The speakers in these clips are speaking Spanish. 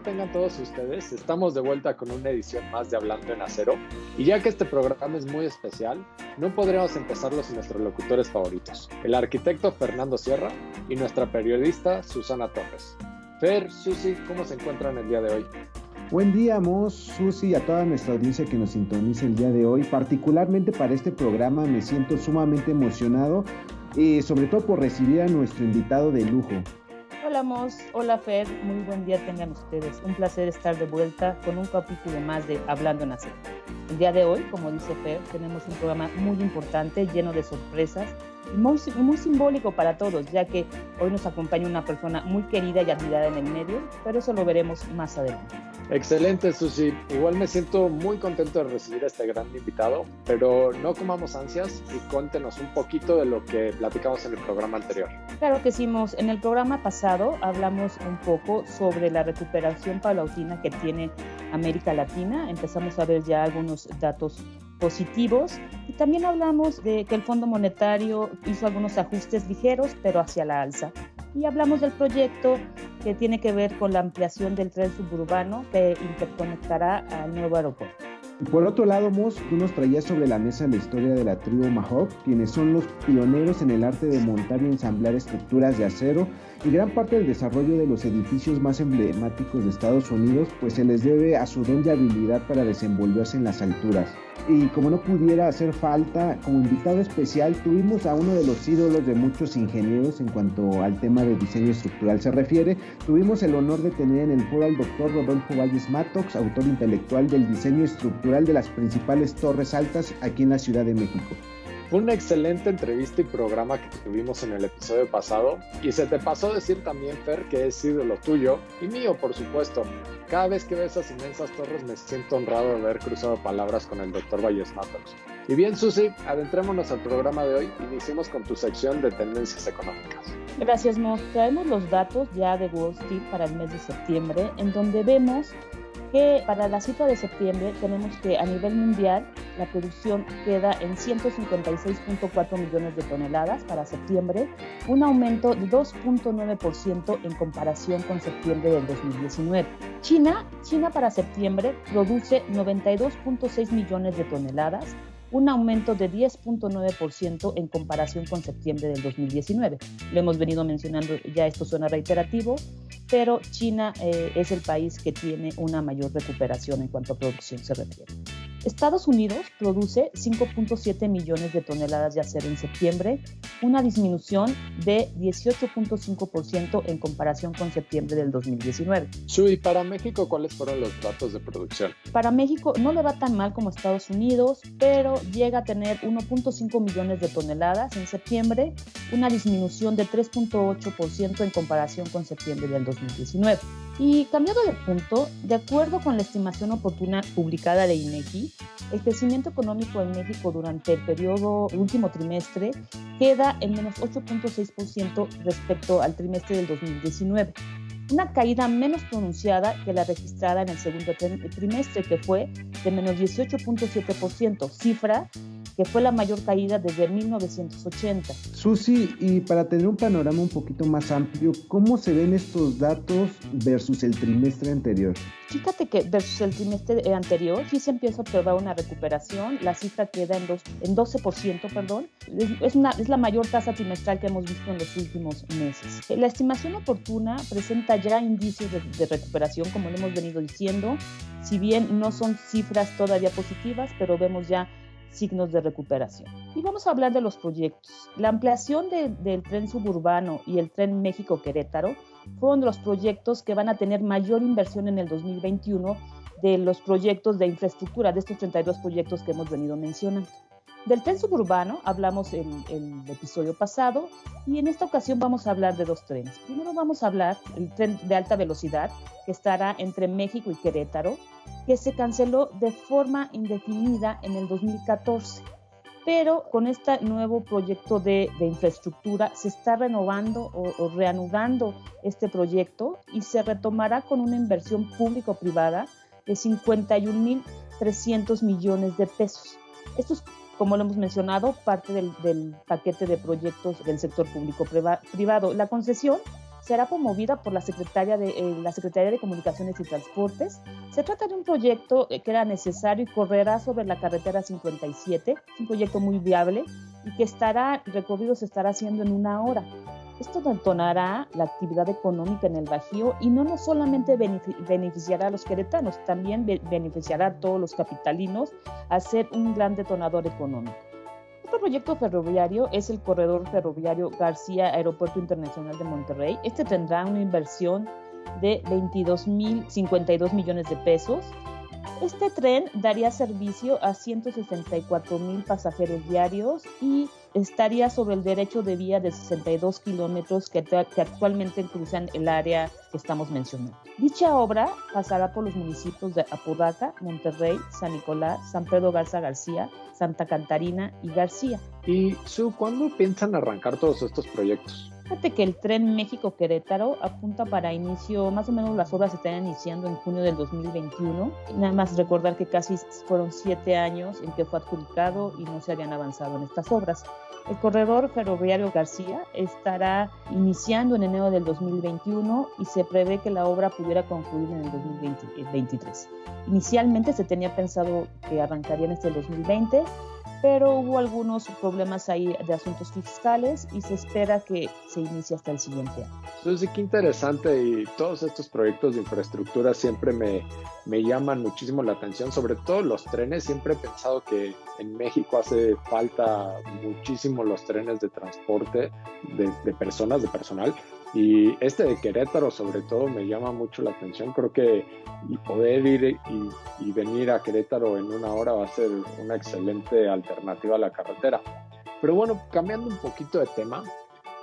tengan todos ustedes. Estamos de vuelta con una edición más de Hablando en Acero. Y ya que este programa es muy especial, no podríamos empezarlo sin nuestros locutores favoritos, el arquitecto Fernando Sierra y nuestra periodista Susana Torres. Fer, Susi, ¿cómo se encuentran el día de hoy? Buen día, Mos, Susi y a toda nuestra audiencia que nos sintoniza el día de hoy. Particularmente para este programa me siento sumamente emocionado, y sobre todo por recibir a nuestro invitado de lujo. Hola Mos, hola Fer, muy buen día tengan ustedes. Un placer estar de vuelta con un capítulo más de Hablando en Acero. El día de hoy, como dice Fer, tenemos un programa muy importante, lleno de sorpresas muy, muy simbólico para todos, ya que hoy nos acompaña una persona muy querida y admirada en el medio, pero eso lo veremos más adelante. Excelente, Susi. Igual me siento muy contento de recibir a este gran invitado, pero no comamos ansias y cuéntenos un poquito de lo que platicamos en el programa anterior. Claro que hicimos. En el programa pasado hablamos un poco sobre la recuperación paulatina que tiene América Latina. Empezamos a ver ya algunos datos positivos y también hablamos de que el Fondo Monetario hizo algunos ajustes ligeros, pero hacia la alza. Y hablamos del proyecto que tiene que ver con la ampliación del tren suburbano que interconectará al nuevo aeropuerto. Por otro lado, Moss, tú nos traías sobre la mesa la historia de la tribu Mahawk, quienes son los pioneros en el arte de montar y ensamblar estructuras de acero y gran parte del desarrollo de los edificios más emblemáticos de Estados Unidos, pues se les debe a su don de habilidad para desenvolverse en las alturas. Y como no pudiera hacer falta, como invitado especial tuvimos a uno de los ídolos de muchos ingenieros en cuanto al tema de diseño estructural se refiere. Tuvimos el honor de tener en el foro al doctor Rodolfo Valles Matox, autor intelectual del diseño estructural de las principales torres altas aquí en la Ciudad de México. Fue una excelente entrevista y programa que tuvimos en el episodio pasado. Y se te pasó decir también, Fer, que es ídolo tuyo y mío, por supuesto. Cada vez que veo esas inmensas torres me siento honrado de haber cruzado palabras con el doctor Valles Matox. Y bien, Susi, adentrémonos al programa de hoy. Iniciemos con tu sección de tendencias económicas. Gracias, Mo. Traemos los datos ya de Wall Street para el mes de septiembre, en donde vemos que para la cifra de septiembre tenemos que a nivel mundial la producción queda en 156.4 millones de toneladas para septiembre, un aumento de 2.9% en comparación con septiembre del 2019. China, China para septiembre produce 92.6 millones de toneladas, un aumento de 10.9% en comparación con septiembre del 2019. Lo hemos venido mencionando, ya esto suena reiterativo, pero China eh, es el país que tiene una mayor recuperación en cuanto a producción se refiere. Estados Unidos produce 5.7 millones de toneladas de acero en septiembre, una disminución de 18.5% en comparación con septiembre del 2019. Sui, para México cuáles fueron los datos de producción? Para México no le va tan mal como Estados Unidos, pero llega a tener 1.5 millones de toneladas en septiembre, una disminución de 3.8% en comparación con septiembre del 2019. Y cambiando de punto, de acuerdo con la estimación oportuna publicada de INEGI, el crecimiento económico en México durante el periodo último trimestre queda en menos 8.6% respecto al trimestre del 2019 una caída menos pronunciada que la registrada en el segundo trimestre, que fue de menos 18.7%, cifra que fue la mayor caída desde 1980. Susi, y para tener un panorama un poquito más amplio, ¿cómo se ven estos datos versus el trimestre anterior? Fíjate que versus el trimestre anterior sí se empieza a observar una recuperación, la cifra queda en, dos, en 12%, perdón, es, una, es la mayor tasa trimestral que hemos visto en los últimos meses. La estimación oportuna presenta ya indicios de, de recuperación, como lo hemos venido diciendo, si bien no son cifras todavía positivas, pero vemos ya signos de recuperación. Y vamos a hablar de los proyectos. La ampliación del tren suburbano y el tren México-Querétaro fueron los proyectos que van a tener mayor inversión en el 2021 de los proyectos de infraestructura, de estos 32 proyectos que hemos venido mencionando. Del tren suburbano hablamos en el episodio pasado y en esta ocasión vamos a hablar de dos trenes. Primero vamos a hablar del tren de alta velocidad que estará entre México y Querétaro, que se canceló de forma indefinida en el 2014. Pero con este nuevo proyecto de, infraestructura se está renovando o, reanudando este proyecto y se retomará con una inversión público-privada de 51.300 millones de pesos. Esto es como lo hemos mencionado, parte del, paquete de proyectos del sector público-privado. La concesión será promovida por la Secretaría de, eh, la Secretaría de Comunicaciones y Transportes. Se trata de un proyecto eh, que era necesario y correrá sobre la carretera 57. Es un proyecto muy viable y que estará, recorrido se estará haciendo en una hora. Esto detonará la actividad económica en el Bajío y no, no solamente beneficiará a los queretanos, también beneficiará a todos los capitalinos a ser un gran detonador económico. Otro proyecto ferroviario es el corredor ferroviario García Aeropuerto Internacional de Monterrey. Este tendrá una inversión de 22.052 millones de pesos. Este tren daría servicio a 164 mil pasajeros diarios y estaría sobre el derecho de vía de 62 kilómetros que, que, actualmente cruzan el área que estamos mencionando. Dicha obra pasará por los municipios de Apodaca, Monterrey, San Nicolás, San Pedro Garza García, Santa Cantarina y García. ¿Y Su, cuándo piensan arrancar todos estos proyectos? Fíjate que el tren México-Querétaro apunta para inicio, más o menos las obras se están iniciando en junio del 2021. Nada más recordar que casi fueron siete años en que fue adjudicado y no se habían avanzado en estas obras. El corredor ferroviario García estará iniciando en enero del 2021 y se prevé que la obra pudiera concluir en el 2023. Inicialmente se tenía pensado que arrancaría en este 2020, pero hubo algunos problemas ahí de asuntos fiscales y se espera que se inicie hasta el siguiente año. Entonces, qué interesante y todos estos proyectos de infraestructura siempre me, me llaman muchísimo la atención, sobre todo los trenes. Siempre he pensado que en México hace falta muchísimo los trenes de transporte de, de personas, de personal, y este de Querétaro sobre todo me llama mucho la atención. Creo que poder ir y, venir a Querétaro en una hora va a ser una excelente alternativa a la carretera. Pero bueno, cambiando un poquito de tema,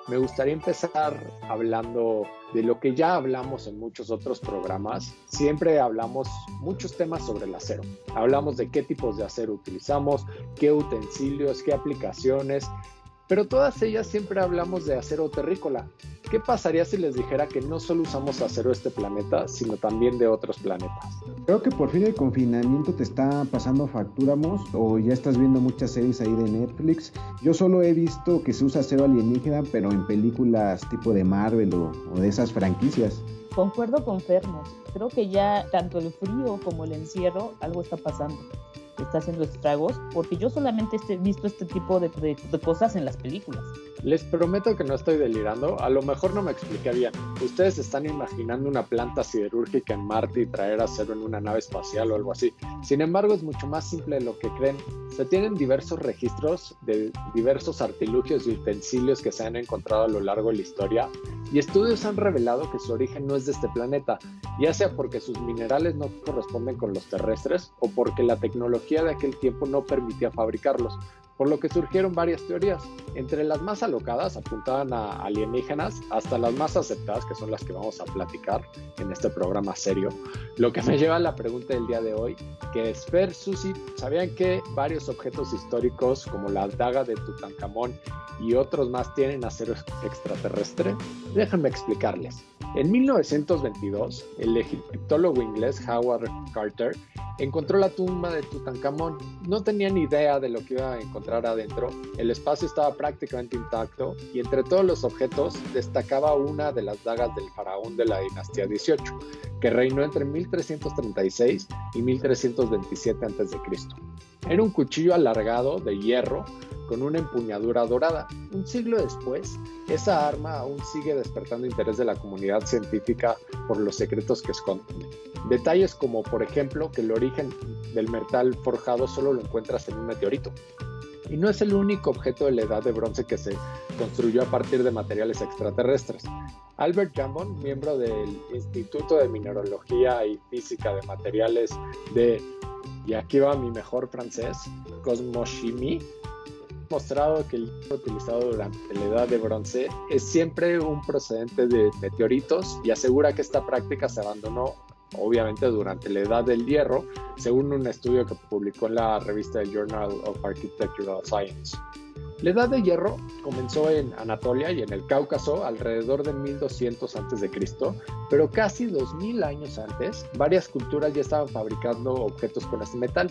me gustaría empezar hablando de lo que ya hablamos en muchos otros programas. Siempre hablamos muchos temas sobre el acero. Hablamos de qué tipos de acero utilizamos, qué utensilios, qué aplicaciones, pero todas ellas siempre hablamos de acero terrícola. ¿Qué pasaría si les dijera que no solo usamos acero de este planeta, sino también de otros planetas? Creo que por fin el confinamiento te está pasando facturamos o ya estás viendo muchas series ahí de Netflix. Yo solo he visto que se usa acero alienígena, pero en películas tipo de Marvel o, de esas franquicias. Concuerdo con Fernos. Creo que ya tanto el frío como el encierro algo está pasando está haciendo estragos, porque yo solamente he visto este tipo de, cosas en las películas. Les prometo que no estoy delirando, a lo mejor no me expliqué bien. Ustedes están imaginando una planta siderúrgica en Marte y traer acero en una nave espacial o algo así. Sin embargo, es mucho más simple de lo que creen. Se tienen diversos registros de diversos artilugios y utensilios que se han encontrado a lo largo de la historia y estudios han revelado que su origen no es de este planeta, ya sea porque sus minerales no corresponden con los terrestres o porque la tecnología de aquel tiempo no permitía fabricarlos, por lo que surgieron varias teorías. Entre las más alocadas apuntaban a alienígenas hasta las más aceptadas, que son las que vamos a platicar en este programa serio. Lo que me lleva a la pregunta del día de hoy, que es, Fer, Susi, ¿sabían que varios objetos históricos como la daga de Tutankamón y otros más tienen acero extraterrestre? Déjenme explicarles. En 1922, el egiptólogo inglés Howard Carter encontró la tumba de Tutankamón. No tenía ni idea de lo que iba a encontrar adentro. El espacio estaba prácticamente intacto y entre todos los objetos destacaba una de las dagas del faraón de la dinastía 18, que reinó entre 1336 y 1327 a.C. Era un cuchillo alargado de hierro con una empuñadura dorada. Un siglo después, esa arma aún sigue despertando interés de la comunidad científica por los secretos que esconde. Detalles como, por ejemplo, que el origen del metal forjado solo lo encuentras en un meteorito. Y no es el único objeto de la edad de bronce que se construyó a partir de materiales extraterrestres. Albert Jambon, miembro del Instituto de Mineralogía y Física de Materiales de y aquí va mi mejor francés, Cosmochimie, mostrado que el hierro utilizado durante la edad de bronce es siempre un procedente de meteoritos y asegura que esta práctica se abandonó obviamente durante la edad del hierro, según un estudio que publicó en la revista Journal of Architectural Science. La edad de hierro comenzó en Anatolia y en el Cáucaso alrededor de 1200 a.C., pero casi 2000 años antes, varias culturas ya estaban fabricando objetos con este metal.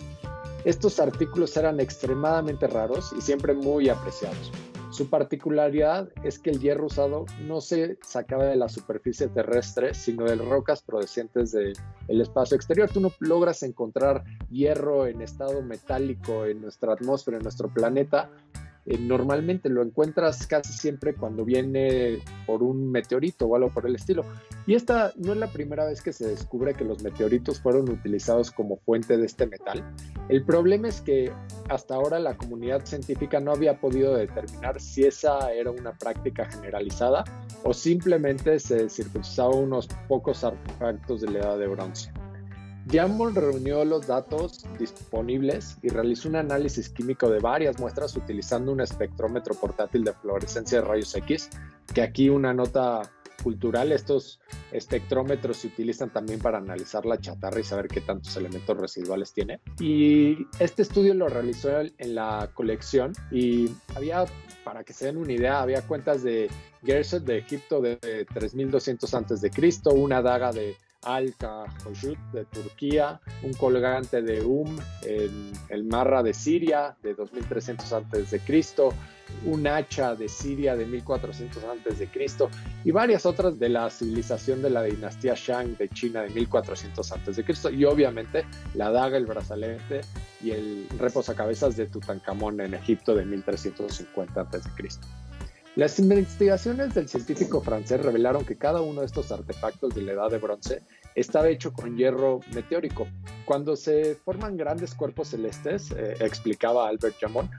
Estos artículos eran extremadamente raros y siempre muy apreciados. Su particularidad es que el hierro usado no se sacaba de la superficie terrestre, sino de rocas procedentes del espacio exterior. Tú no logras encontrar hierro en estado metálico en nuestra atmósfera, en nuestro planeta, eh, normalmente lo encuentras casi siempre cuando viene por un meteorito o algo por el estilo. Y esta no es la primera vez que se descubre que los meteoritos fueron utilizados como fuente de este metal. El problema es que hasta ahora la comunidad científica no había podido determinar si esa era una práctica generalizada o simplemente se circunscribía unos pocos artefactos de la edad de bronce. Diamond reunió los datos disponibles y realizó un análisis químico de varias muestras utilizando un espectrómetro portátil de fluorescencia de rayos X, que aquí una nota cultural, estos espectrómetros se utilizan también para analizar la chatarra y saber qué tantos elementos residuales tiene. Y este estudio lo realizó en la colección y había, para que se den una idea, había cuentas de Gerset de Egipto de 3200 a.C., una daga de al Khajut de Turquía, un colgante de Um en el Marra de Siria de 2300 a.C., un hacha de Siria de 1400 a.C. y varias otras de la civilización de la dinastía Shang de China de 1400 a.C. y obviamente la daga, el brazalete y el reposacabezas de Tutankamón en Egipto de 1350 a.C. Las investigaciones del científico francés revelaron que cada uno de estos artefactos de la edad de bronce estaba hecho con hierro meteórico. Cuando se forman grandes cuerpos celestes, eh, explicaba Albert Jamon,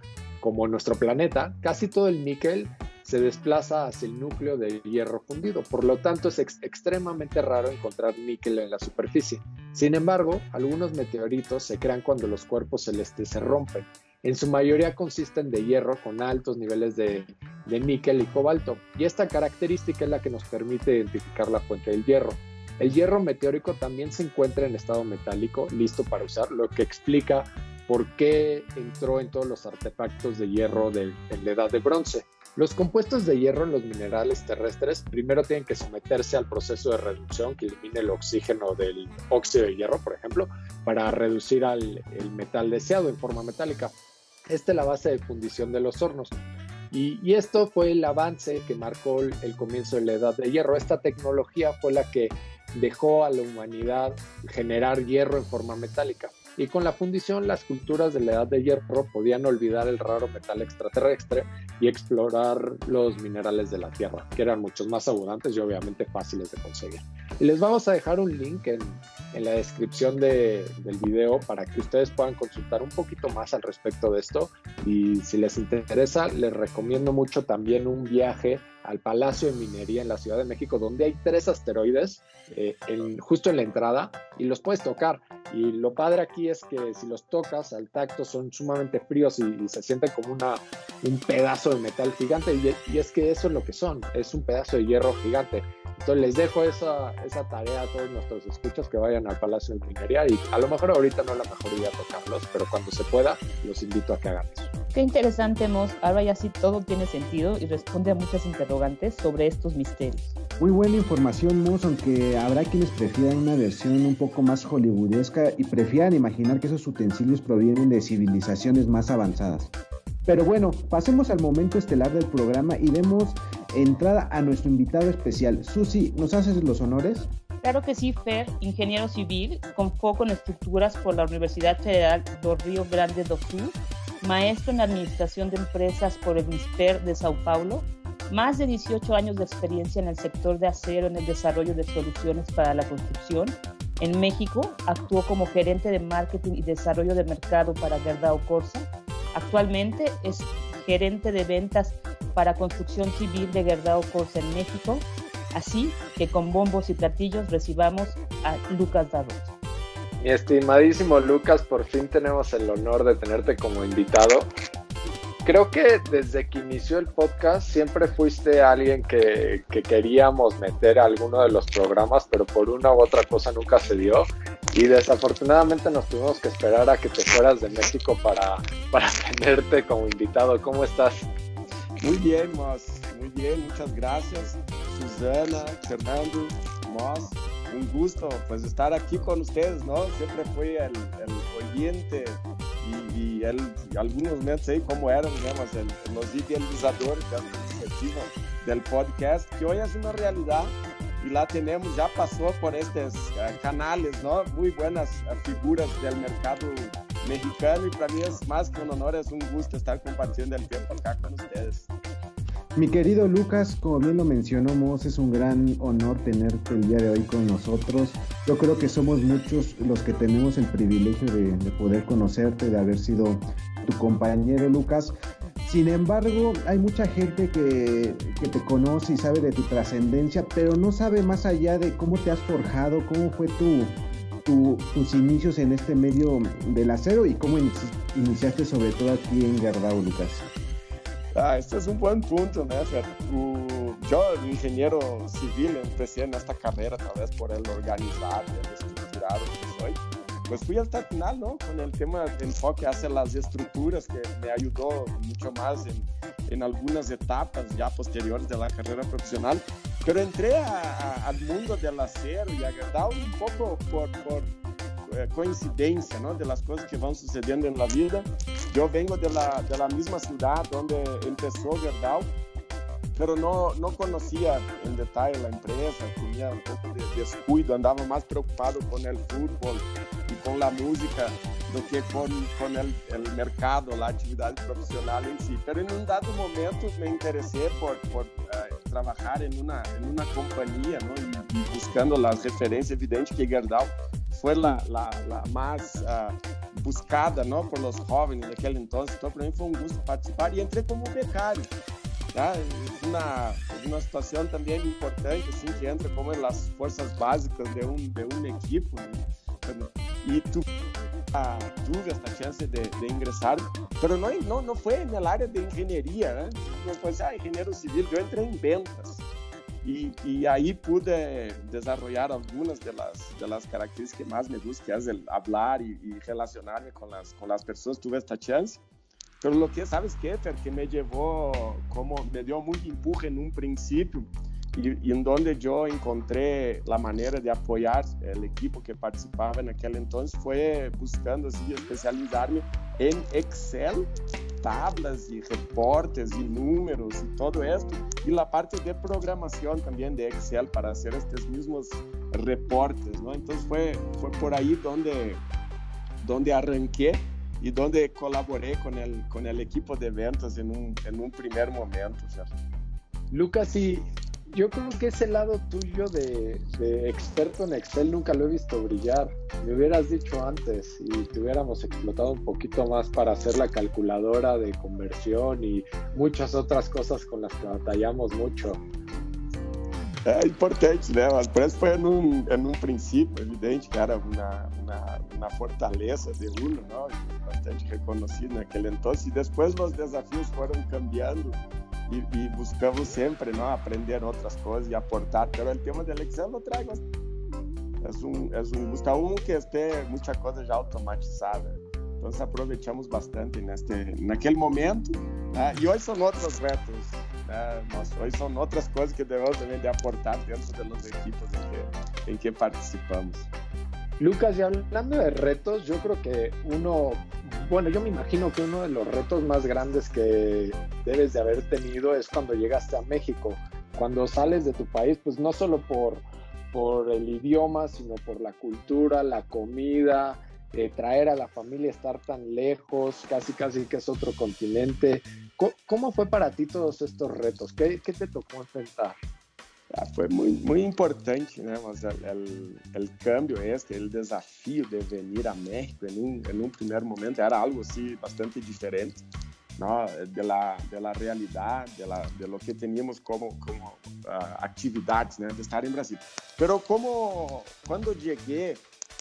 como nuestro planeta, casi todo el níquel se desplaza hacia el núcleo del hierro fundido, por lo tanto es extremadamente raro encontrar níquel en la superficie. Sin embargo, algunos meteoritos se crean cuando los cuerpos celestes se rompen en su mayoría consisten de hierro con altos niveles de, níquel y cobalto, y esta característica es la que nos permite identificar la fuente del hierro. El hierro meteórico también se encuentra en estado metálico, listo para usar, lo que explica por qué entró en todos los artefactos de hierro de, la edad de bronce. Los compuestos de hierro en los minerales terrestres primero tienen que someterse al proceso de reducción que elimine el oxígeno del óxido de hierro, por ejemplo, para reducir al el metal deseado en forma metálica. Esta es la base de fundición de los hornos. Y, esto fue el avance que marcó el, comienzo de la edad de hierro. Esta tecnología fue la que dejó a la humanidad generar hierro en forma metálica. Y con la fundición, las culturas de la edad de hierro podían olvidar el raro metal extraterrestre y explorar los minerales de la Tierra, que eran muchos más abundantes y obviamente fáciles de conseguir. Y les vamos a dejar un link en, en la descripción de, del video para que ustedes puedan consultar un poquito más al respecto de esto. Y si les interesa, les recomiendo mucho también un viaje al Palacio de Minería en la Ciudad de México, donde hay tres asteroides eh, justo en la entrada y los puedes tocar. Y lo padre aquí es que si los tocas al tacto son sumamente fríos y, se sienten como una, un pedazo de metal gigante. Y, es que eso es lo que son, es un pedazo de hierro gigante. Entonces les dejo esa, esa tarea a todos nuestros escuchas que vayan al Palacio de Minería y a lo mejor ahorita no es la mejor idea tocarlos, pero cuando se pueda los invito a que hagan eso. Qué interesante, Mos. Ahora ya sí todo tiene sentido y responde a muchas interrogantes sobre estos misterios. Muy buena información, Mos, aunque habrá quienes prefieran una versión un poco más hollywoodesca y prefieran imaginar que esos utensilios provienen de civilizaciones más avanzadas. Pero bueno, pasemos al momento estelar del programa y demos entrada a nuestro invitado especial. Susi, ¿nos haces los honores? Claro que sí, Fer, ingeniero civil con foco en estructuras por la Universidad Federal do Rio Grande do Sul, maestro en administración de empresas por el MISPER de Sao Paulo, más de 18 años de experiencia en el sector de acero en el desarrollo de soluciones para la construcción. En México actuó como gerente de marketing y desarrollo de mercado para Gerdau Corsa. Actualmente es gerente de ventas para construcción civil de Gerdau Corsa en México. Así que con bombos y platillos recibamos a Lucas Darroz. Mi estimadísimo Lucas, por fin tenemos el honor de tenerte como invitado. Creo que desde que inició el podcast siempre fuiste alguien que, que queríamos meter a alguno de los programas, pero por una u otra cosa nunca se dio. Y desafortunadamente nos tuvimos que esperar a que te fueras de México para, para tenerte como invitado. ¿Cómo estás? Muy bien, Moss. Muy bien, muchas gracias. Susana, Fernando, Moss. Un gusto pues estar aquí con ustedes, ¿no? Siempre fui el, el oyente y él, algunos momentos ahí como era, digamos, el, los idealizadores del podcast, que hoy es una realidad y la tenemos, ya pasó por estos uh, canales, ¿no? Muy buenas uh, figuras del mercado mexicano y para mí es más que un honor, es un gusto estar compartiendo el tiempo acá con ustedes. Mi querido Lucas, como bien lo mencionamos, es un gran honor tenerte el día de hoy con nosotros. Yo creo que somos muchos los que tenemos el privilegio de poder conocerte, de haber sido tu compañero Lucas. Sin embargo, hay mucha gente que, que, te conoce y sabe de tu trascendencia, pero no sabe más allá de cómo te has forjado, cómo fue tu, tu, tus inicios en este medio del acero y cómo iniciaste sobre todo aquí en Lucas. Ah, este es un buen punto, ¿no? yo, ingeniero civil, empecé en esta carrera tal vez por el organizado, el estructurado que soy. Pues fui hasta el final, ¿no? Con el tema de enfoque hacia las estructuras que me ayudó mucho más en, en algunas etapas ya posteriores de la carrera profesional. Pero entré a, a, al mundo del acero y agradado un poco por, por eh, coincidencia, ¿no? De las cosas que van sucediendo en la vida. Yo vengo de la, de la misma ciudad donde empezó Gerdau, pero no, no conocía en detalle la empresa, tenía un poco de descuido, andaba más preocupado con el fútbol y con la música do que con, con el, el mercado, la actividad profesional en sí. Pero en un dado momento me interesé por, por uh, trabajar en una, en una compañía ¿no? y, y buscando las referencias evidentes que Gerdau fue la, la, la más uh, buscada ¿no? por los jóvenes de aquel entonces. Entonces, para mí fue un gusto participar y entré como becario. ¿ya? Es, una, es una situación también importante, así, que entra como en las fuerzas básicas de un, de un equipo. ¿No? Y tú uh, tuve esta chance de, de, ingresar, pero no, no, no fue en el área de ingeniería, ¿eh? no fue ah, ingeniero civil, yo entré en ventas. Y, y, ahí pude desarrollar algunas de las, de las características que más me gustan, que es el hablar y, y, relacionarme con las, con las personas. Tuve esta chance. Pero lo que, ¿sabes qué, Fer? Que me llevó, como me dio mucho empuje en un principio y, y, en donde yo encontré la manera de apoyar el equipo que participaba en aquel entonces fue buscando así especializarme en Excel tablas y reportes y números y todo esto, y la parte de programación también de Excel para hacer estos mismos reportes, ¿no? Entonces fue, fue por ahí donde, donde arranqué y donde colaboré con el, con el equipo de ventas en un, en un primer momento. ¿cierto? Lucas, y yo creo que ese lado tuyo de, de, experto en Excel nunca lo he visto brillar. Me hubieras dicho antes y te hubiéramos explotado un poquito más para hacer la calculadora de conversión y muchas otras cosas con las que batallamos mucho. É importante, né? Mas parece que foi num, num evidente uma, uma, uma fortaleza de Uno, não? bastante reconhecido naquele entonces. E depois os desafios foram cambiando e, e, buscamos sempre não? aprender outras coisas e aportar. Pero o tema del Excel lo traigo. É um, é um, busca um que esté muita coisa já automatizada. Então aproveitamos bastante neste, naquele momento. Né? E hoje são outros retos É, nossa, hoje são outras coisas que devemos também de aportar dentro de los equipos en que, en que participamos. Lucas, y hablando de retos, yo creo que uno, bueno, yo me imagino que uno de los retos más grandes que debes de haber tenido es cuando llegaste a México. Cuando sales de tu país, pues no solo por, por el idioma, sino por la cultura, la comida, eh, traer a la familia, estar tan lejos, casi casi que es otro continente. ¿Cómo fue para ti todos estos retos? ¿Qué, te tocó enfrentar? Ah, foi muito, muito importante, né? Mas o câmbio este, o desafio de vir a México em um, em um primeiro momento era algo assim bastante diferente, não? De la, de la realidade, de, la, de lo que teníamos como como uh, atividades, né? De estar em Brasil. Pero como quando cheguei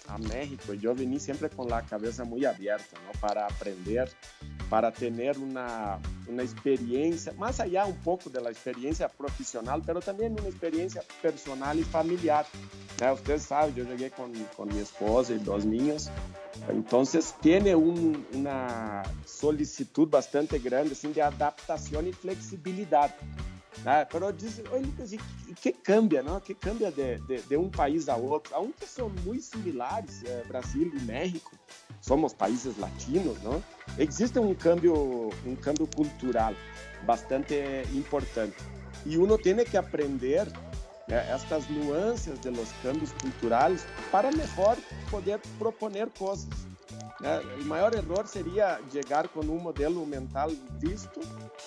a México, yo vení siempre con la cabeza muy abierta, ¿no? Para aprender, para tener una, una experiencia, más allá un poco de la experiencia profesional, pero también una experiencia personal y familiar. ¿no? Ustedes saben, yo llegué con, con mi esposa y dos niños, entonces tiene un, una solicitud bastante grande assim, de adaptación y flexibilidad. Ah, pero diz, oye Lucas, que cambia, não? Que cambia de, de, de, um país a outro? Aunque são muito similares, é, Brasil e México, somos países latinos, não? existe um câmbio, um câmbio cultural bastante importante. E uno tem que aprender né, estas nuances de los cambios culturais para melhor poder proponer coisas. Né? O maior erro seria chegar com um modelo mental visto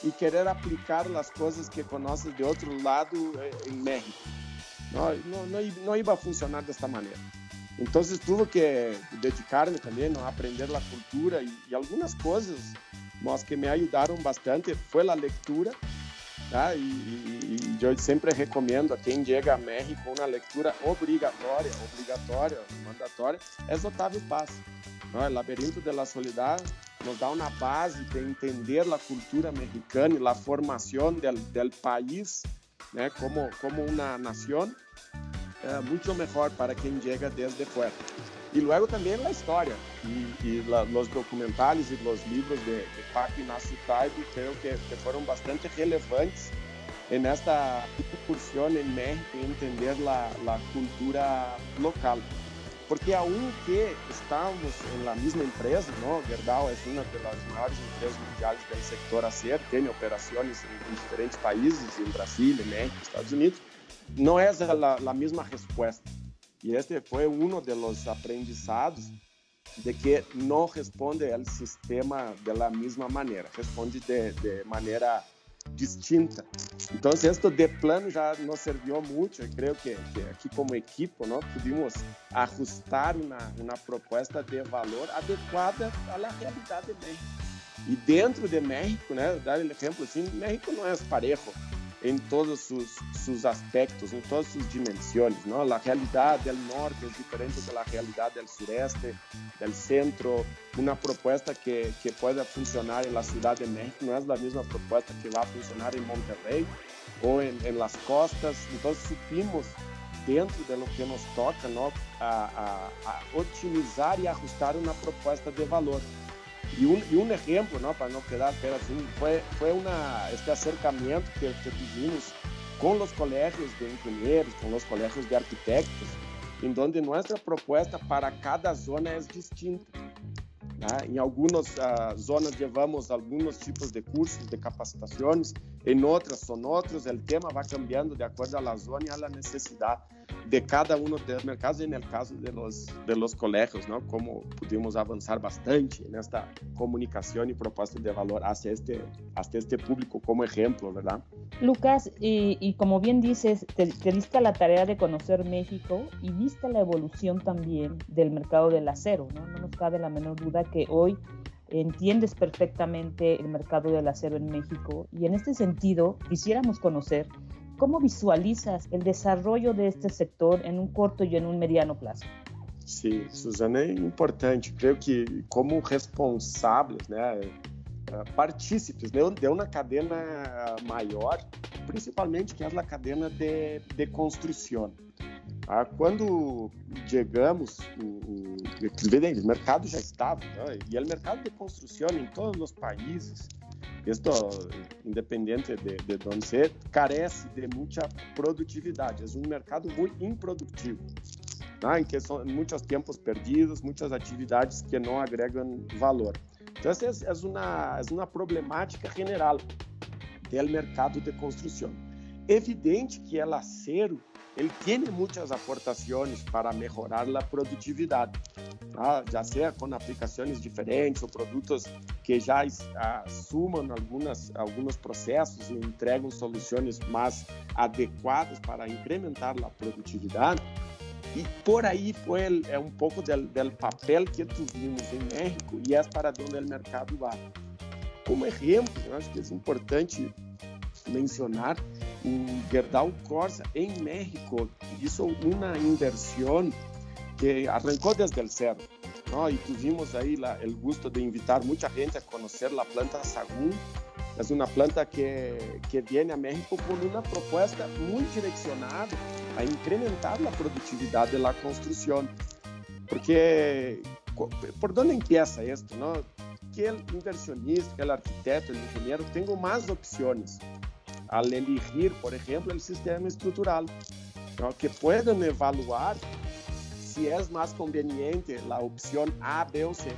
e querer aplicar as coisas que conheces de outro lado eh, em México. Não, não, não, não ia funcionar desta maneira. Então, tive que dedicar-me também a aprender a cultura e, e algumas coisas mas que me ajudaram bastante foi a leitura tá? E, e, e, eu sempre recomendo a quem chega a México uma leitura obrigatória, obrigatória, mandatória, é Otávio Paz. O Labirinto de la Soledad nos dá uma base de entender a cultura mexicana e a formação del, del país né, como, como uma nação é, muito melhor para quem chega desde fora. E logo também a história. E, os documentários e os livros de, de Paco Inácio Taibo, creio que, que foram bastante relevantes nesta excursão em México e entender a cultura local. Porque aunque estamos na mesma empresa, ¿no? Gerdau é uma das maiores empresas mundiais do setor acer, tem operações em, diferentes países, em Brasil, em México, Estados Unidos, não é a mesma resposta. E este foi um dos aprendizados de que não responde ao sistema da mesma maneira, responde de, de maneira distinta. Então, isto de plano já nos serviu muito. Eu creio que, que aqui, como equipe, não pudimos ajustar uma, uma proposta de valor adequada à realidade de México. E dentro de México, né, dar um exemplo assim, México não é parejo em todos sus, sus aspectos, em todas suas dimensões. Não? A realidade do norte é diferente da realidade do sureste, do centro. Uma proposta que, que pode funcionar na cidade de México não é a mesma proposta que vai funcionar em Monterrey ou em, em las costas. Então, supimos, dentro de lo que nos toca, não? A, a, a otimizar e ajustar uma proposta de valor. Y un, y un ejemplo, ¿no? para no quedar pero así, fue, fue una, este acercamiento que, que tuvimos con los colegios de ingenieros, con los colegios de arquitectos, en donde nuestra propuesta para cada zona es distinta. Né? Em algumas uh, zonas levamos alguns tipos de cursos, de capacitações, em outras são outros. O tema vai cambiando de acordo à zona e à necessidade de cada um dos mercados e no caso de los, de los colegios, ¿no? Como pudimos avançar bastante nesta comunicação e proposta de valor hacia este, hacia este público como exemplo, ¿verdad? Lucas, y, y como bien dices, te, te, diste la tarea de conocer México y viste la evolución también del mercado del acero, ¿no? No nos cabe la menor duda que hoy entiendes perfectamente el mercado del acero en México y en este sentido quisiéramos conocer cómo visualizas el desarrollo de este sector en un corto y en un mediano plazo. Sí, Susana, é importante. Creio que como responsáveis, né, partícipes né, de uma cadeia maior, principalmente que é a cadeia de, de construção. Ah, quando chegamos, o, o, mercado já estava, né? e o mercado de construção em todos os países, isto independente de, de onde ser, carece de muita produtividade. É um mercado muito improdutivo, né? em que são muitos tempos perdidos, muitas atividades que não agregam valor. Então, essa é uma, é uma problemática general do mercado de construção. Evidente que o acero ele tem muitas aportações para melhorar a produtividade, tá? já seja com aplicações diferentes ou produtos que já assumam algumas, alguns processos e entregam soluções mais adequadas para incrementar a produtividade. E por aí foi é um pouco do, do papel que tuvimos em México e é para onde o mercado vai. Como exemplo, eu acho que é importante mencionar o Gerdau Corsa em México hizo uma inversão que arrancou desde o zero. ¿no? Y tuvimos ahí la, el gusto de invitar mucha gente a conocer la planta Sagún. Es una planta que, que viene a México con una propuesta muy direccionada a incrementar la productividad de la construcción. Porque, ¿por dónde empieza esto? No? Que el inversionista, que el arquitecto, el ingeniero tenga más opciones al elegir, por ejemplo, el sistema estructural, ¿no? que puedan evaluar se é mais conveniente a opção A, B ou C.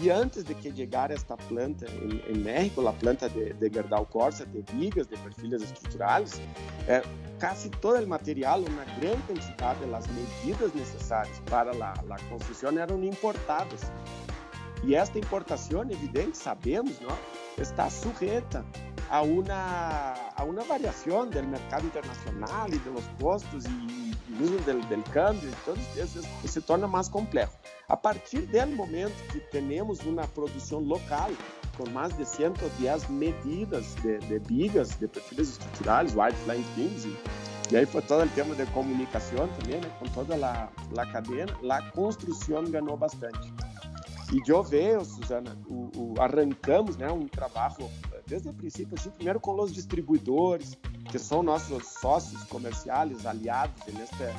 Y antes de que llegara esta planta en, en México, la planta de, de Gerdau Corsa, de vigas, de perfiles estructurales, eh, casi todo el material, una gran cantidad de las medidas necesarias para la construcción eran importadas. E esta importação, evidente, sabemos, está sujeita a uma, a uma variação do mercado internacional e dos custos e, uso do, do câmbio, então isso se torna mais complexo. A partir do momento que temos uma produção local, com mais de 110 medidas de, de vigas, de perfis estruturais, white flank beams, e, e aí foi todo o tema de comunicação também, né, com toda a, a cadeia, a construção ganhou bastante. E eu vejo, Suzana, o, o, arrancamos né, um trabalho desde o princípio, assim, primeiro com os distribuidores, que são nossos sócios comerciais, aliados nesta,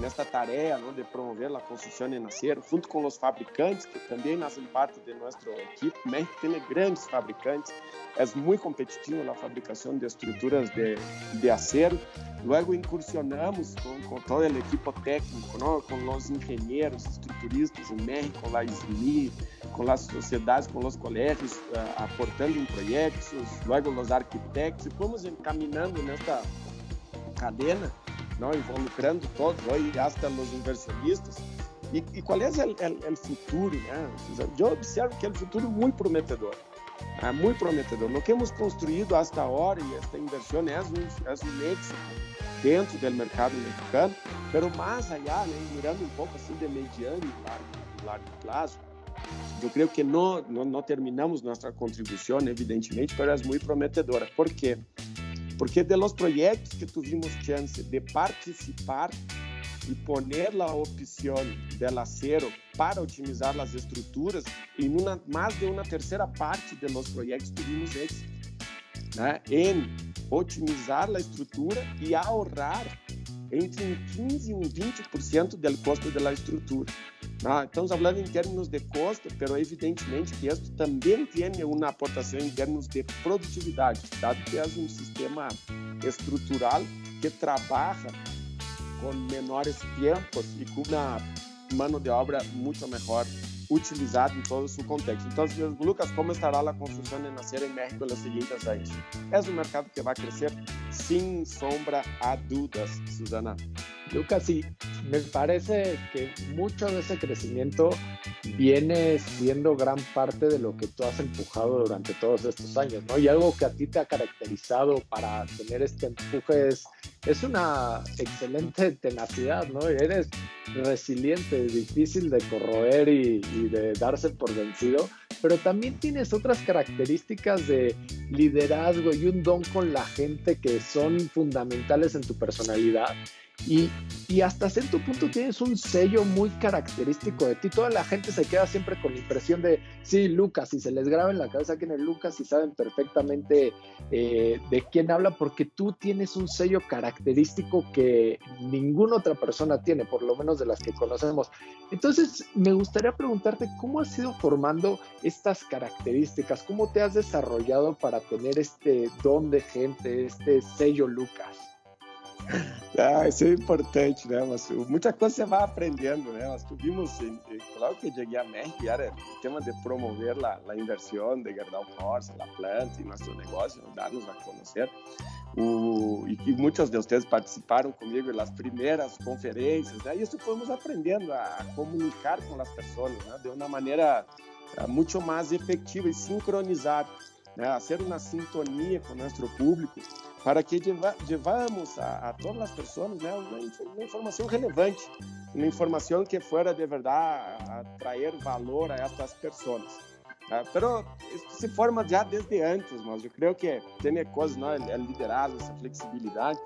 nesta tarefa de promover a construção em acero, junto com os fabricantes, que também fazem parte de nossa equipe. México tem grandes fabricantes, é muito competitivo a fabricação de estruturas de, de acero. Logo incursionamos com, com todo o equipo técnico, com os engenheiros, estruturistas em México, com a SMI, com as sociedades, com os colégios, uh, aportando em projetos, logo os arquitetos, e fomos encaminhando nesta cadena, não involucrando todos, hoje hasta os inversionistas. E, e qual é o futuro? Né? Eu observo que é um futuro muito prometedor. É muito prometedor. Lo que hemos construído hasta agora, e esta inversão é um, é um éxito dentro do mercado mexicano, mas mais allá, né, mirando um pouco assim de mediano e largo, largo prazo, eu creio que não, não, não terminamos nossa contribuição, evidentemente, mas é muito prometedora. Por quê? Porque de los projetos que tuvimos chance de participar e poner a opção del acero para otimizar as estruturas, em uma, mais de uma terceira parte de los projetos tivemos êxito né? em otimizar a estrutura e ahorrar entre um 15 e um 20% do custo da estrutura. Ah, estamos falando em termos de custo, mas evidentemente que isso também tem uma aportação em termos de produtividade, dado que é um sistema estrutural que trabalha com menores tempos e com uma mão de obra muito melhor utilizado em todo su contexto. Entonces, Lucas, ¿cómo estará la construcción en acero en México en los siguientes años? Es mercado que va a crecer sin sombra a dudas, Susana. Lucas, sí, me parece que mucho de ese crecimiento viene siendo gran parte de lo que tú has empujado durante todos estos años, ¿no? Y algo que a ti te ha caracterizado para tener este empuje es, es una excelente tenacidad, ¿no? Eres resiliente, difícil de corroer y, y de darse por vencido, pero también tienes otras características de liderazgo y un don con la gente que son fundamentales en tu personalidad y, y, hasta cierto punto tienes un sello muy característico de ti. Toda la gente se queda siempre con la impresión de, sí, Lucas, y se les graba en la cabeza quién es Lucas y saben perfectamente eh, de quién habla, porque tú tienes un sello característico que ninguna otra persona tiene, por lo menos de las que conocemos. Entonces, me gustaría preguntarte, ¿cómo has ido formando estas características? ¿Cómo te has desarrollado para tener este don de gente, este sello Lucas? Ah, isso é importante, né? Mas muita coisa você vai aprendendo, né? Nós tuvimos, claro que cheguei a Merck, era o tema de promover a, a inversão, de Gerdau Força, a planta e nosso negócio, dar-nos a conhecer. O, e que muitos de vocês participaram comigo nas primeiras conferências, né? E isso fomos aprendendo a, comunicar com as pessoas, né? De uma maneira uh, muito mais efetiva e sincronizada, né? Uma sintonia com o nosso público para que levamos a, a, todas as pessoas né, informação relevante, uma informação que fuera de verdade atrair valor a estas pessoas. Mas pero isso se forma já desde antes, mas eu creio que tem coisas, não, é liderazgo, essa flexibilidade.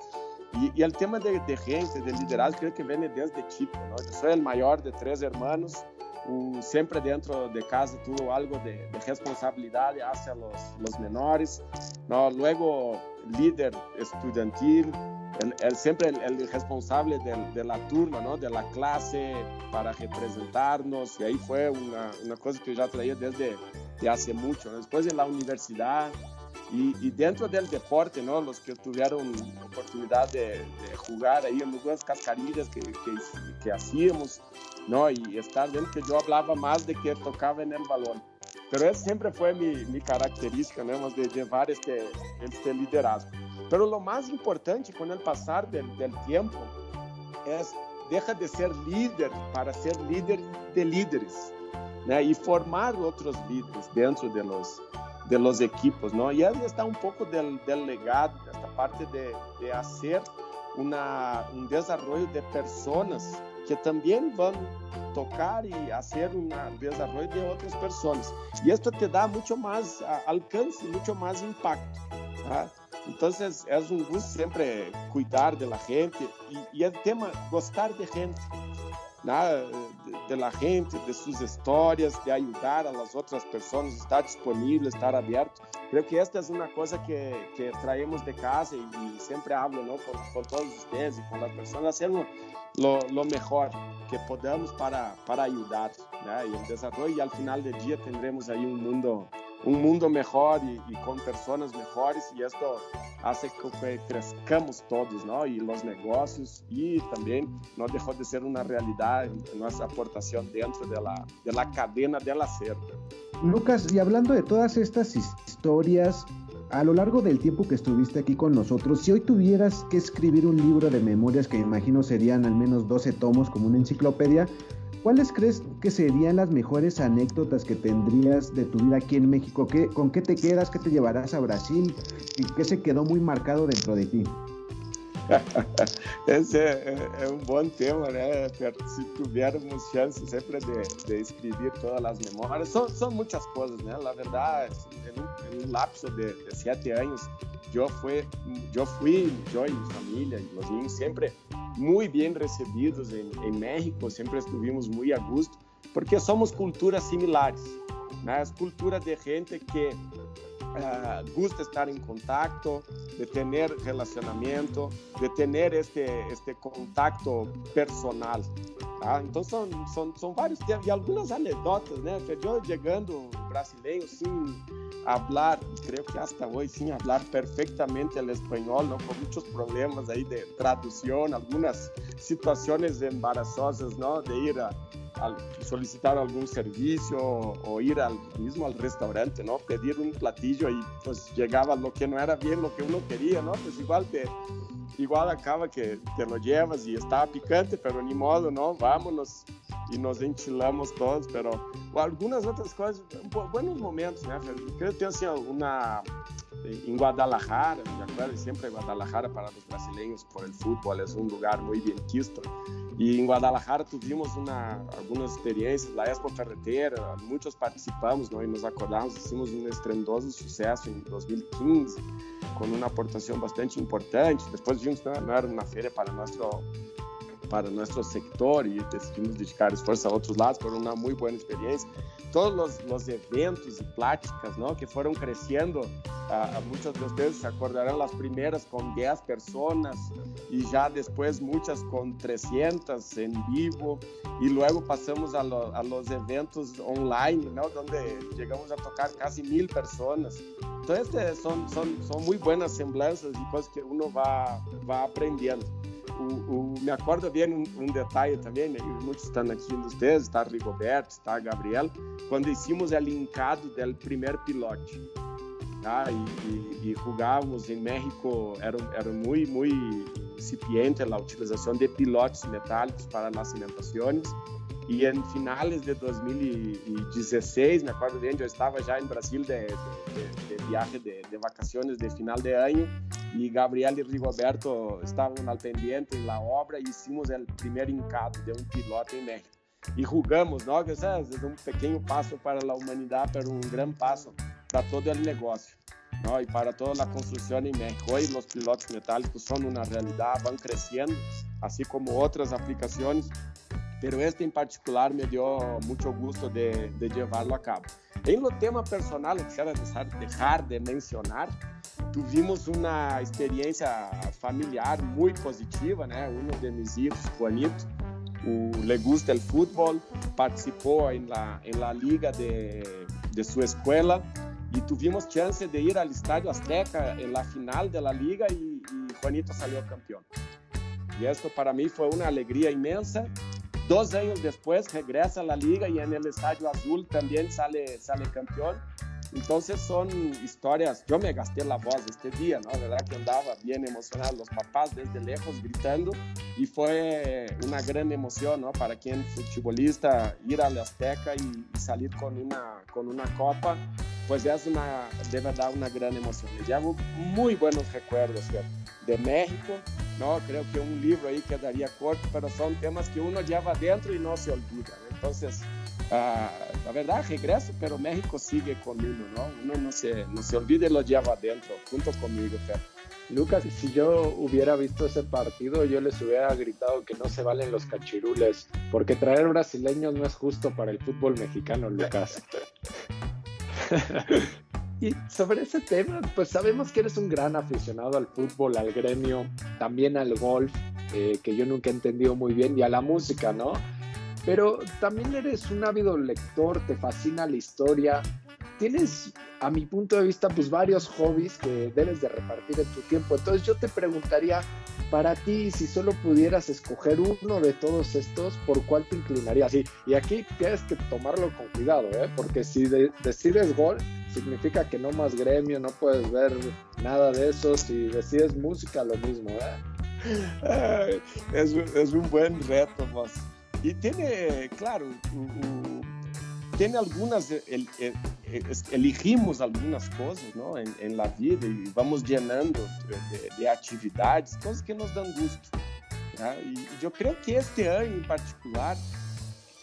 E o tema de, de gente, de liderazgo, creio que vem desde tipo. Não? Eu sou o maior de três irmãos, um, sempre dentro de casa tuve algo de, de hacia los, los menores. No, luego líder estudiantil, el, el siempre el, el responsable de, de, la turma, ¿no? de la clase para representarnos. Y ahí fue una, una cosa que ya traía desde de hace mucho. Después en la universidad y, y, dentro del deporte, ¿no? los que tuvieron oportunidad de, de jugar ahí en algunas cascarillas que, que, que hacíamos. ¿no? Y estar dentro que yo hablaba más de que tocaba en el balón. Pero esa siempre fue mi, mi característica, ¿no? de llevar este, este liderazgo. Pero lo más importante con el pasar del, del tiempo es deja de ser líder para ser líder de líderes né? y formar otros líderes dentro de los, de los equipos. ¿no? Y ahí está un poco del, del legado, esta parte de, de hacer una, un desarrollo de personas que también van a tocar y hacer un desarrollo de otras personas. Y esto te da mucho más alcance, mucho más impacto. ¿ah? Entonces es un gusto siempre cuidar de la gente y, y el tema gostar de gente. De, de, la gente, de sus historias, de ayudar a las otras personas, estar disponible, estar abierto. Creo que esta es una cosa que, que traemos de casa y siempre hablo ¿no? con, con, todos ustedes y con las personas, hacer lo, lo mejor que podamos para, para ayudar ¿no? y el desarrollo y al final del día tendremos ahí un mundo un mundo mejor y, con personas mejores y esto hace que crezcamos todos, ¿no? Y los negocios y también no dejó de ser una realidad nuestra aportación dentro de la, de la cadena del hacer. Lucas, y hablando de todas estas historias, a lo largo del tiempo que estuviste aquí con nosotros, si hoy tuvieras que escribir un libro de memorias que imagino serían al menos 12 tomos como una enciclopedia, ¿Cuáles crees que serían las mejores anécdotas que tendrías de tu vida aquí en México? ¿Qué, ¿Con qué te quedas? ¿Qué te llevarás a Brasil? ¿Y qué se quedó muy marcado dentro de ti? Esse é, é, um bom tema, né? Se tivermos chance sempre de, de todas as memórias, são, são muitas coisas, né? Na verdade, em um lapso de, de sete anos, eu fui, eu fui, eu e minha família e os niños sempre muito bem recebidos em, em México, sempre estivemos muito a gosto, porque somos culturas similares, né? Cultura de gente que uh, gusta estar en contacto, de tener relacionamiento, de tener este, este contacto personal. Tá? Então são, são, são vários temas e algumas anedotas, né? Eu chegando brasileiro sem falar, creio que até hoje, sem falar perfeitamente o espanhol, não com muitos problemas aí de tradução, algumas situações embaraçosas, não, de ir a solicitar algún servicio o, ir al mismo al restaurante, ¿no? Pedir un platillo y pues llegaba lo que no era bien lo que uno quería, ¿no? Pues igual te, igual acaba que te lo llevas y estaba picante, pero ni modo, ¿no? Vámonos y nos enchilamos todos, pero o algunas otras cosas, buenos momentos, ¿no? Creo que tengo una en Guadalajara, me acuerdo siempre Guadalajara para los brasileños por el fútbol es un lugar muy bien quisto. Y en Guadalajara tuvimos una, algunas experiencias, la Expo Ferretera, muchos participamos ¿no? y nos acordamos, hicimos un estrendoso suceso en 2015 con una aportación bastante importante. Después vimos, no, no era una feria para nuestro para nuestro sector y decidimos dedicar esfuerzo a otros lados, pero una muy buena experiencia. Todos los, eventos y pláticas ¿no? que fueron creciendo, uh, muchos de ustedes se acordarán las primeras con 10 personas y ya después muchas con 300 en vivo y luego pasamos a, lo, a los eventos online, ¿no? donde llegamos a tocar casi mil personas. Entonces este, son, son, son muy buenas semblanzas y cosas que uno va, va aprendiendo. O, o, me acordo bem um, um, detalhe também, né? muitos estão aqui dos vocês, está Rigoberto, está Gabriel, quando hicimos o linkado do primeiro pilote. Tá? E, e, e jogávamos em México, era, era muito, muito incipiente a utilização de pilotes metálicos para as cimentações e em finales de 2016, me acordo bem, eu estava já em Brasil de, de, de viagem de, de, vacaciones de final de ano e Gabriel e Rigoberto estavam al pendiente na obra e hicimos o primeiro encado de um piloto em México. E jugamos, ¿no? Que es um pequeno passo para a humanidade, mas um grande passo para todo o negócio. ¿no? y para toda la construcción en México. Hoy los pilotos metálicos son una realidad, van creciendo, así como otras aplicaciones pero este em particular me deu muito gusto de, de llevarlo a cabo. Em lo tema personal, quero deixar de mencionar, tivemos uma experiência familiar muito positiva, né? Um de meus filhos, Juanito, o, le gusta el fútbol, participou em la, em la liga de, de sua escola e tivemos chance de ir ao estádio Azteca em la final de la liga e, e Juanito saiu campeão. E isso para mim foi uma alegria imensa dos años después regresa a la liga y en el Estadio Azul también sale, sale campeón. Entonces son historias, yo me gasté la voz este día, ¿no? verdad que andaba bien emocionado, los papás desde lejos gritando y fue una gran emoción, ¿no? Para quien futbolista ir a la Azteca y, salir con una, con una copa, pues es una, de verdad una gran emoción. Me llevo muy buenos recuerdos de México, ¿no? Creo que un libro ahí quedaría corto, pero son temas que uno lleva dentro y no se olvida. Entonces, Ah, la verdad, regreso, pero México sigue con uno, ¿no? Uno no se, no se olvide y lo lleva adentro, junto conmigo, Fer. Lucas, si yo hubiera visto ese partido, yo les hubiera gritado que no se valen los cachirules, porque traer brasileños no es justo para el fútbol mexicano, Lucas. y sobre ese tema, pues sabemos que eres un gran aficionado al fútbol, al gremio, también al golf, eh, que yo nunca he entendido muy bien, y a la música, ¿no? pero también eres un ávido lector, te fascina la historia. Tienes, a mi punto de vista, pues varios hobbies que debes de repartir en tu tiempo. Entonces yo te preguntaría, para ti, si solo pudieras escoger uno de todos estos, ¿por cuál te inclinarías? Y, aquí tienes que tomarlo con cuidado, ¿eh? porque si decides gol, significa que no más gremio, no puedes ver nada de eso. Si decides música, lo mismo. ¿eh? es, es un buen reto, más. Y tiene, claro, tiene algunas, el, elegimos algunas cosas ¿no? en, en, la vida y vamos llenando de, de, actividades, cosas que nos dan gusto. Y yo creo que este año en particular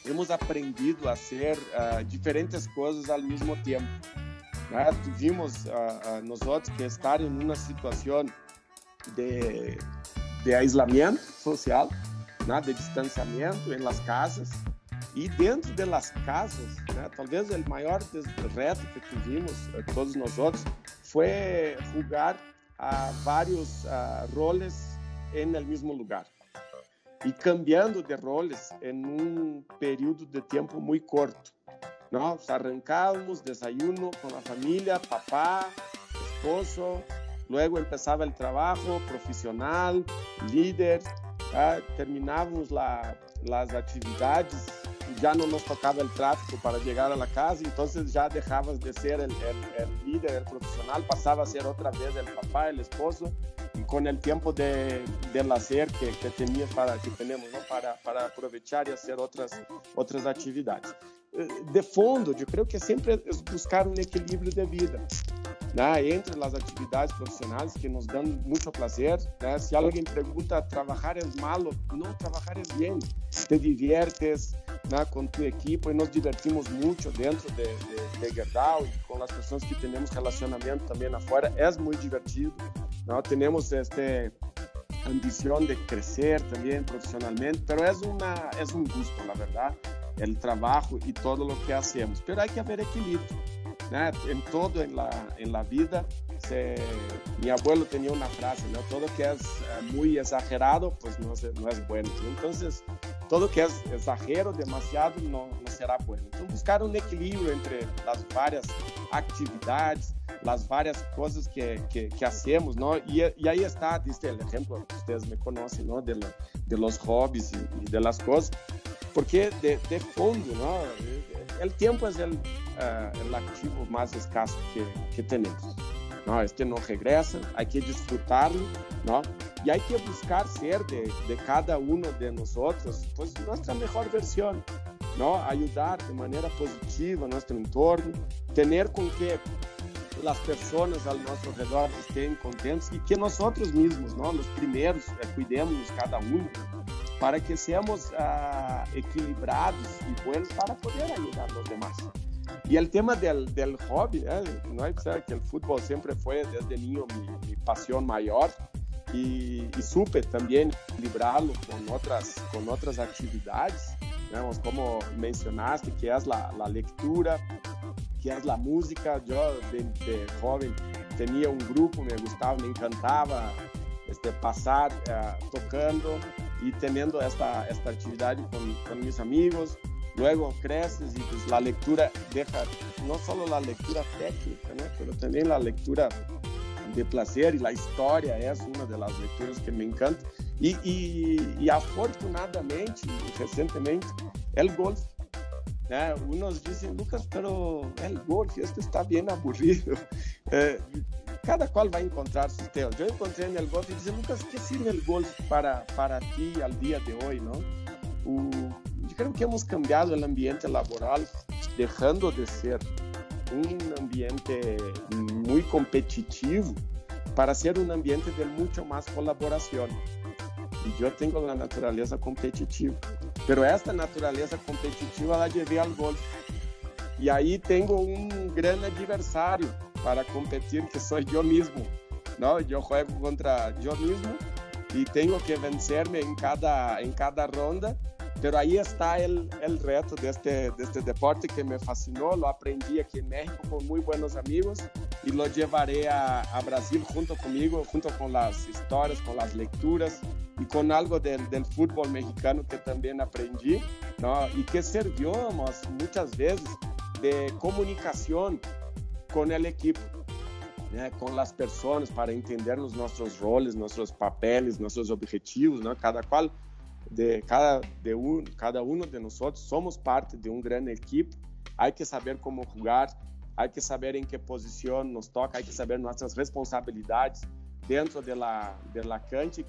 hemos aprendido a hacer uh, diferentes coisas ao mesmo tempo. Né? Uh, uh, nós que estar em uma situação de, de isolamento social né, de distanciamento em las casas e dentro de las casas, né, talvez o maior reto que tivemos eh, todos nós outros foi jogar a vários uh, roles em el mesmo lugar e cambiando de roles em um período de tempo muito curto. Nós arrancávamos desayuno com a família, papá, esposo, luego empezaba el trabajo profissional, líder, Ah, terminávamos las actividades y ya no nos tocaba el tráfico para llegar a la casa, entonces ya dejabas de ser el, el, el líder, el profesional, pasaba a ser otra vez el papá, el esposo, y con el tiempo de, del hacer que, que, tenías para, que tenemos ¿no? para, para aprovechar y hacer otras, otras actividades. Eh, de fondo, eu creio que é sempre buscar um equilíbrio de vida. Né? Entre as atividades profissionais que nos dão muito prazer. Né? Se alguém pergunta, trabalhar é malo? Não, trabalhar é bem. Te diviertes né? com tu equipe e nos divertimos muito dentro de, de, de Gerdau e com as pessoas que temos relacionamento também afuera. É muito divertido. Né? Temos este ambição de crescer também profissionalmente, mas é, uma, é um gosto, na verdade. el trabajo y todo lo que hacemos. Pero hay que haber equilibrio. ¿No? En todo en la, en la vida, se, mi abuelo tenía una frase, ¿no? todo que es eh, muy exagerado, pues no, no es bueno. Entonces, todo que es exagero demasiado no, no será bueno. Entonces, buscar un equilibrio entre las varias actividades, las varias cosas que, que, que hacemos, ¿no? Y, y, ahí está, dice el ejemplo, ustedes me conocen, ¿no? De, de los hobbies y de las cosas porque de, de fondo, ¿no? El tiempo es el, uh, el activo más escaso que, que, tenemos. ¿no? Este no regresa, hay que disfrutarlo, ¿no? Y hay que buscar ser de, de cada uno de nosotros, pues nuestra mejor versión, ¿no? Ayudar de manera positiva a nuestro entorno, tener con que las personas a nuestro alrededor estén contentos y que nosotros mismos, ¿no? Los primeros, eh, cuidemos cada uno, para que seamos uh, equilibrados y buenos para poder ayudar a los demás. Y el tema del, del hobby, ¿eh? no hay que el fútbol siempre fue desde niño mi, mi pasión mayor y, y, supe también equilibrarlo con otras, con otras actividades, digamos, como mencionaste, que es la, la lectura, que es la música. Yo de, de, joven tenía un grupo, me gustaba, me encantaba este, pasar uh, tocando y teniendo esta, esta actividad con, con, mis amigos. Luego creces y pues la lectura deja no solo la lectura técnica, ¿no? pero también la lectura de placer y la historia es una de las lecturas que me encanta. Y, y, y afortunadamente, recientemente, el golf. ¿Eh? Unos dicen, Lucas, pero el golf, esto está bien aburrido. Eh, cada cual va a encontrar sus temas. Yo encontré en el golf y Lucas, ¿qué sirve el golf para, para ti al día de hoy? ¿no? Uh, yo que hemos cambiado el ambiente laboral, dejando de ser un ambiente muy competitivo para ser un ambiente de mucho más colaboración. Y yo tengo la naturaleza competitiva. Pero esta naturaleza competitiva la llevé al golf. Y ahí tengo un gran adversario para competir, que soy yo mismo. ¿no? Yo juego contra yo mismo y tengo que vencerme en cada, en cada ronda pero ahí está el, el reto de este, de este deporte que me fascinó, lo aprendí aquí en México con muy buenos amigos y lo llevaré a, a Brasil junto conmigo, junto con las historias, con las lecturas y con algo del, del fútbol mexicano que también aprendí ¿no? y que sirvió muchas veces de comunicación con el equipo. ¿no? con las personas para entender nuestros roles, nuestros papeles, nuestros objetivos, ¿no? cada cual de cada, de un, cada uno de nosotros somos parte de un gran equipo. Hay que saber cómo jugar, hay que saber en qué posición nos toca, hay que saber nuestras responsabilidades dentro de la, de la cancha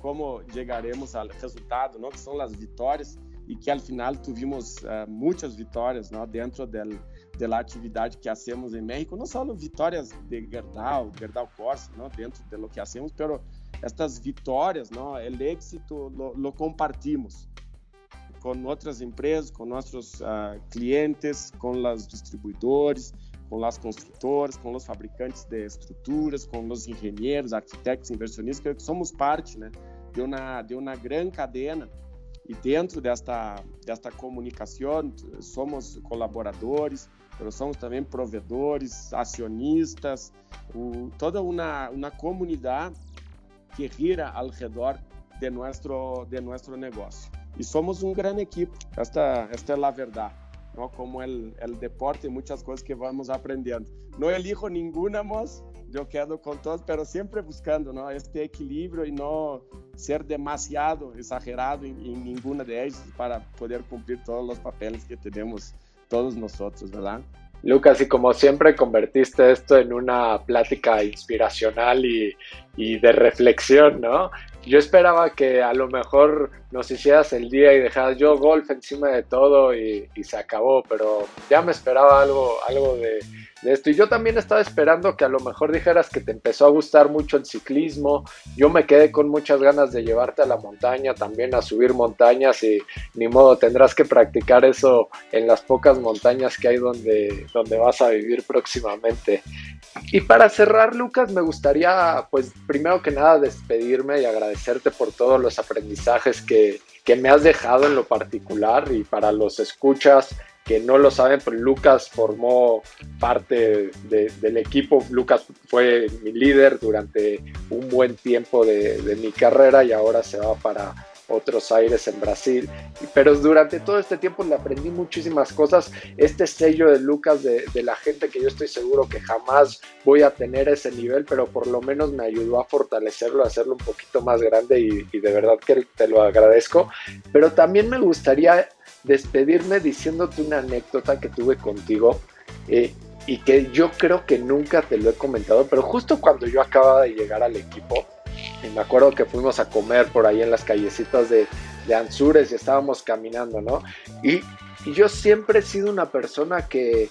al resultado, ¿no? que son las victorias y que al final tuvimos uh, muchas victorias ¿no? dentro del, de la que hacemos en México, no solo victorias de Gerdau, Gerdau Corsa, ¿no? dentro de lo que hacemos, pero estas vitórias, não, o éxito lo, compartimos com outras empresas, com nossos uh, clientes, com os distribuidores, com as construtoras, com os fabricantes de estruturas, com os engenheiros, arquitetos, inversionistas, que somos parte né, de, uma, de uma grande cadeia e dentro desta, desta comunicação somos colaboradores, somos também provedores, acionistas, o, toda uma, uma comunidade que gira alrededor de nuestro, de nuestro negocio. Y somos un gran equipo, esta, esta es la verdad. ¿no? Como el, el deporte muchas cosas que vamos aprendiendo. No elijo ninguna más, yo quedo con todos, pero siempre buscando ¿no? este equilibrio y no ser demasiado exagerado en, en ninguna de ellas para poder cumplir todos los papeles que tenemos todos nosotros, ¿verdad? Lucas, y como siempre convertiste esto en una plática inspiracional y, y, de reflexión, ¿no? Yo esperaba que a lo mejor nos hicieras el día y dejaras yo golf encima de todo y, y se acabó, pero ya me esperaba algo, algo de, de esto. Y yo también estaba esperando que a lo mejor dijeras que te empezó a gustar mucho el ciclismo. Yo me quedé con muchas ganas de llevarte a la montaña, también a subir montañas y ni modo, tendrás que practicar eso en las pocas montañas que hay donde, donde vas a vivir próximamente. Y para cerrar, Lucas, me gustaría, pues, primero que nada, despedirme y agradecerte por todos los aprendizajes que, que me has dejado en lo particular y para los escuchas que no lo saben, pero Lucas formó parte del equipo. Lucas fue mi líder durante un buen tiempo de, de, mi carrera y ahora se va para otros aires en Brasil. Pero durante todo este tiempo le aprendí muchísimas cosas. Este sello de Lucas, de, de la gente que yo estoy seguro que jamás voy a tener ese nivel, pero por lo menos me ayudó a fortalecerlo, a hacerlo un poquito más grande y, y de verdad que te lo agradezco. Pero también me gustaría despedirme diciéndote una anécdota que tuve contigo eh, y que yo creo que nunca te lo he comentado, pero justo cuando yo acababa de llegar al equipo, y me acuerdo que fuimos a comer por ahí en las callecitas de, de Anzures y estábamos caminando, ¿no? Y, y yo siempre he sido una persona que,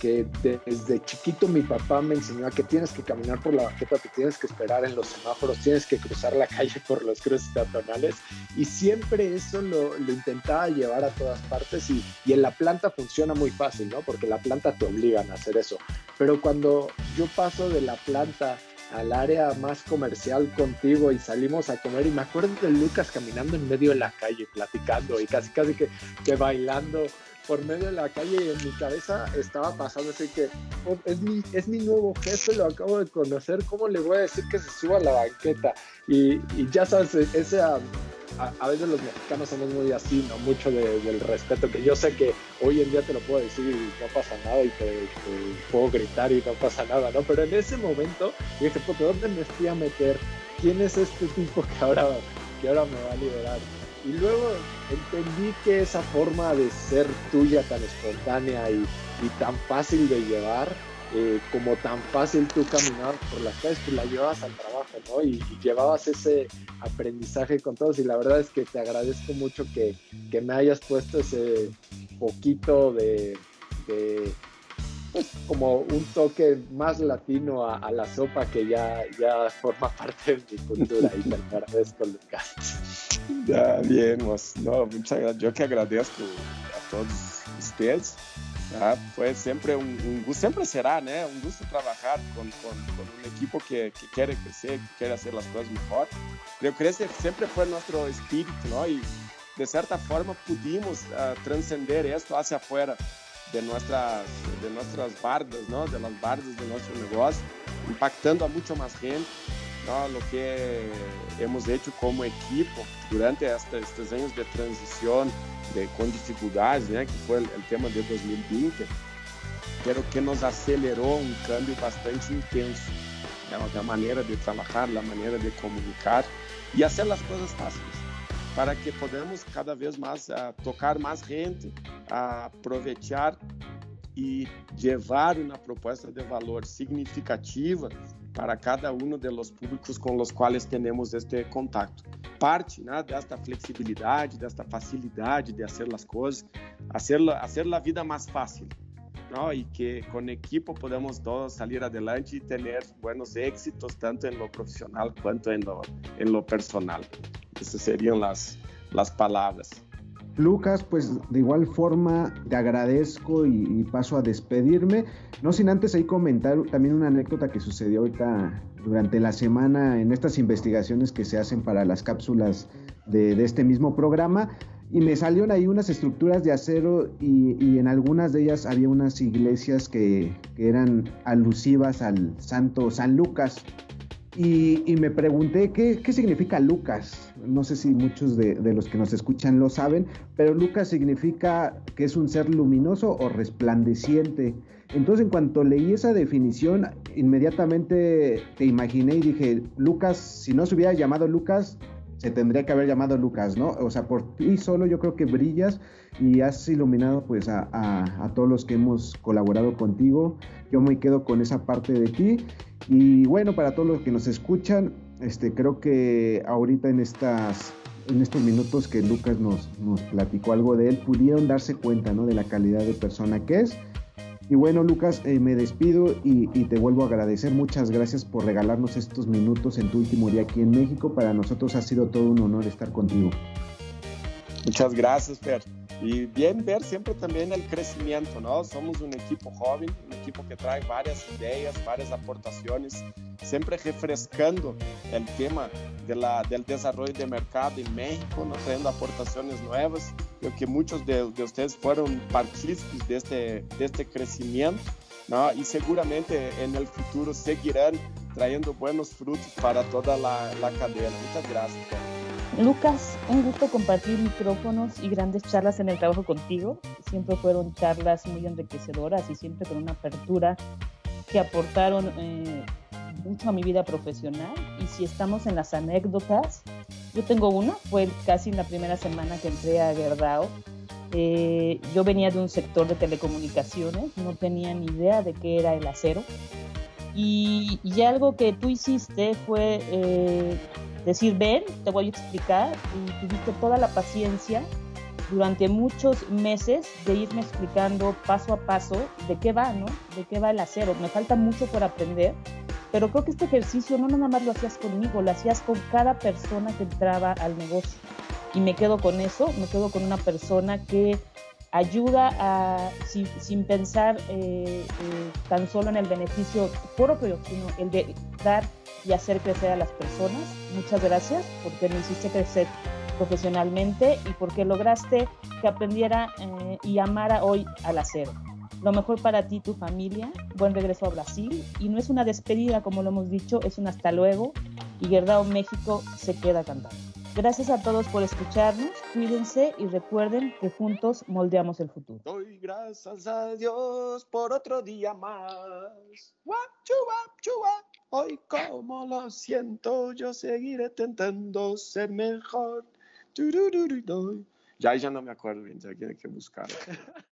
que desde chiquito mi papá me enseñó a que tienes que caminar por la banqueta, que tienes que esperar en los semáforos, tienes que cruzar la calle por los cruces peatonales y siempre eso lo, lo intentaba llevar a todas partes y, y, en la planta funciona muy fácil, ¿no? Porque la planta te obligan a hacer eso. Pero cuando yo paso de la planta al área más comercial contigo y salimos a comer. Y me acuerdo de Lucas caminando en medio de la calle platicando y casi casi que, que bailando por medio de la calle. Y en mi cabeza estaba pasando así que oh, es, mi, es mi nuevo jefe, lo acabo de conocer, ¿cómo le voy a decir que se suba a la banqueta? Y, y ya sabes, esa, a, veces los mexicanos somos muy así, ¿no? Mucho del respeto, que yo sé que hoy en día te lo puedo decir y no pasa nada y te, puedo gritar y no pasa nada, ¿no? Pero en ese momento dije, ¿por dónde me fui a meter? ¿Quién es este tipo que ahora, que ahora me va a liberar? Y luego entendí que esa forma de ser tuya tan espontánea y, y tan fácil de llevar, eh, como tan fácil tú caminar por las calles, pues la llevabas al trabajo, ¿no? Y, llevabas ese aprendizaje con todos y la verdad es que te agradezco mucho que, que me hayas puesto ese poquito de, pues, como un toque más latino a, la sopa que ya, ya forma parte de mi cultura y te agradezco, Lucas. Ya, bien, pues, no, muchas gracias. Yo que agradezco a todos ustedes Ah, pues siempre un, gusto, siempre será, ¿no? Un gusto trabajar con, con, un equipo que, que, quiere crecer, que quiere hacer las cosas mejor. Creo que ese siempre fue nuestro espíritu, ¿no? Y de cierta forma pudimos uh, trascender esto hacia afuera de nuestras, de nuestras bardas, ¿no? De las bardas de nuestro negocio, impactando a mucho más gente. ¿no? Lo que hemos hecho como equipo durante esta, estos años de transición, de, con dificultades, né, que foi o tema de 2020, pero que nos acelerou um cambio bastante intenso né, da maneira de trabalhar, da maneira de comunicar e fazer as coisas fáceis, para que podamos cada vez mais uh, tocar mais gente, uh, aproveitar e levar uma proposta de valor significativa para cada um dos públicos com os quais temos este contato. Parte né, desta flexibilidade, desta facilidade de fazer as coisas, fazer fazer a vida mais fácil. ¿no? y que con equipo podemos todos salir adelante y tener buenos éxitos tanto en lo profesional cuanto en lo, en lo personal. Esas serían las, las palabras. Lucas, pues de igual forma te agradezco y, paso a despedirme. No sin antes ahí comentar también una anécdota que sucedió ahorita durante la semana en estas investigaciones que se hacen para las cápsulas de, este mismo programa. Y me salieron ahí unas estructuras de acero y, en algunas de ellas había unas iglesias que, que eran alusivas al santo San Lucas. Y, me pregunté ¿qué, qué, significa Lucas. No sé si muchos de, de, los que nos escuchan lo saben, pero Lucas significa que es un ser luminoso o resplandeciente. Entonces, en cuanto leí esa definición, inmediatamente te imaginé y dije, Lucas, si no se hubiera llamado Lucas, se tendría que haber llamado Lucas, ¿no? O sea, por ti solo yo creo que brillas y has iluminado pues a, a, todos los que hemos colaborado contigo. Yo me quedo con esa parte de ti. Y bueno, para todos los que nos escuchan, este, creo que ahorita en estas en estos minutos que Lucas nos, nos platicó algo de él, pudieron darse cuenta ¿no? de la calidad de persona que es y bueno, Lucas, eh, me despido y, te vuelvo a agradecer. Muchas gracias por regalarnos estos minutos en tu último día aquí en México. Para nosotros ha sido todo un honor estar contigo. Muchas gracias, Per. Y bien ver siempre también el crecimiento, ¿no? Somos un equipo joven, un equipo que trae varias ideas, varias aportaciones, siempre refrescando el tema de la, del desarrollo de mercado en México, ¿no? trayendo aportaciones nuevas. Creo que muchos de, de ustedes fueron partícipes de este, de este crecimiento, ¿no? Y seguramente en el futuro seguirán trayendo buenos frutos para toda la, la cadena. Muchas gracias. Lucas, un gusto compartir micrófonos y grandes charlas en el trabajo contigo. Siempre fueron charlas muy enriquecedoras y siempre con una apertura que aportaron eh, mucho a mi vida profesional. Y si estamos en las anécdotas, yo tengo una, fue casi en la primera semana que entré a Gerdau. Eh, yo venía de un sector de telecomunicaciones, no tenía ni idea de qué era el acero. Y, y algo que tú hiciste fue eh, decir, ven, te voy a explicar, y tuviste toda la paciencia durante muchos meses de irme explicando paso a paso de qué va, ¿no? De qué va el acero. Me falta mucho por aprender, pero creo que este ejercicio no nada más lo hacías conmigo, lo hacías con cada persona que entraba al negocio. Y me quedo con eso, me quedo con una persona que ayuda a, sin, pensar eh, eh, tan solo en el beneficio propio, sino el de dar y hacer crecer a las personas. Muchas gracias porque me hiciste crecer profesionalmente y porque lograste que aprendiera eh, y amara hoy al acero. Lo mejor para ti, tu familia, buen regreso a Brasil y no es una despedida como lo hemos dicho, es un hasta luego y Gerdao México se queda cantando. Gracias a todos por escucharnos, cuídense y recuerden que juntos moldeamos el futuro. Doy gracias a Dios por otro día más. Hoy como lo siento, yo seguiré intentando ser mejor. Ya, ya no me acuerdo bien, ya tiene que buscar.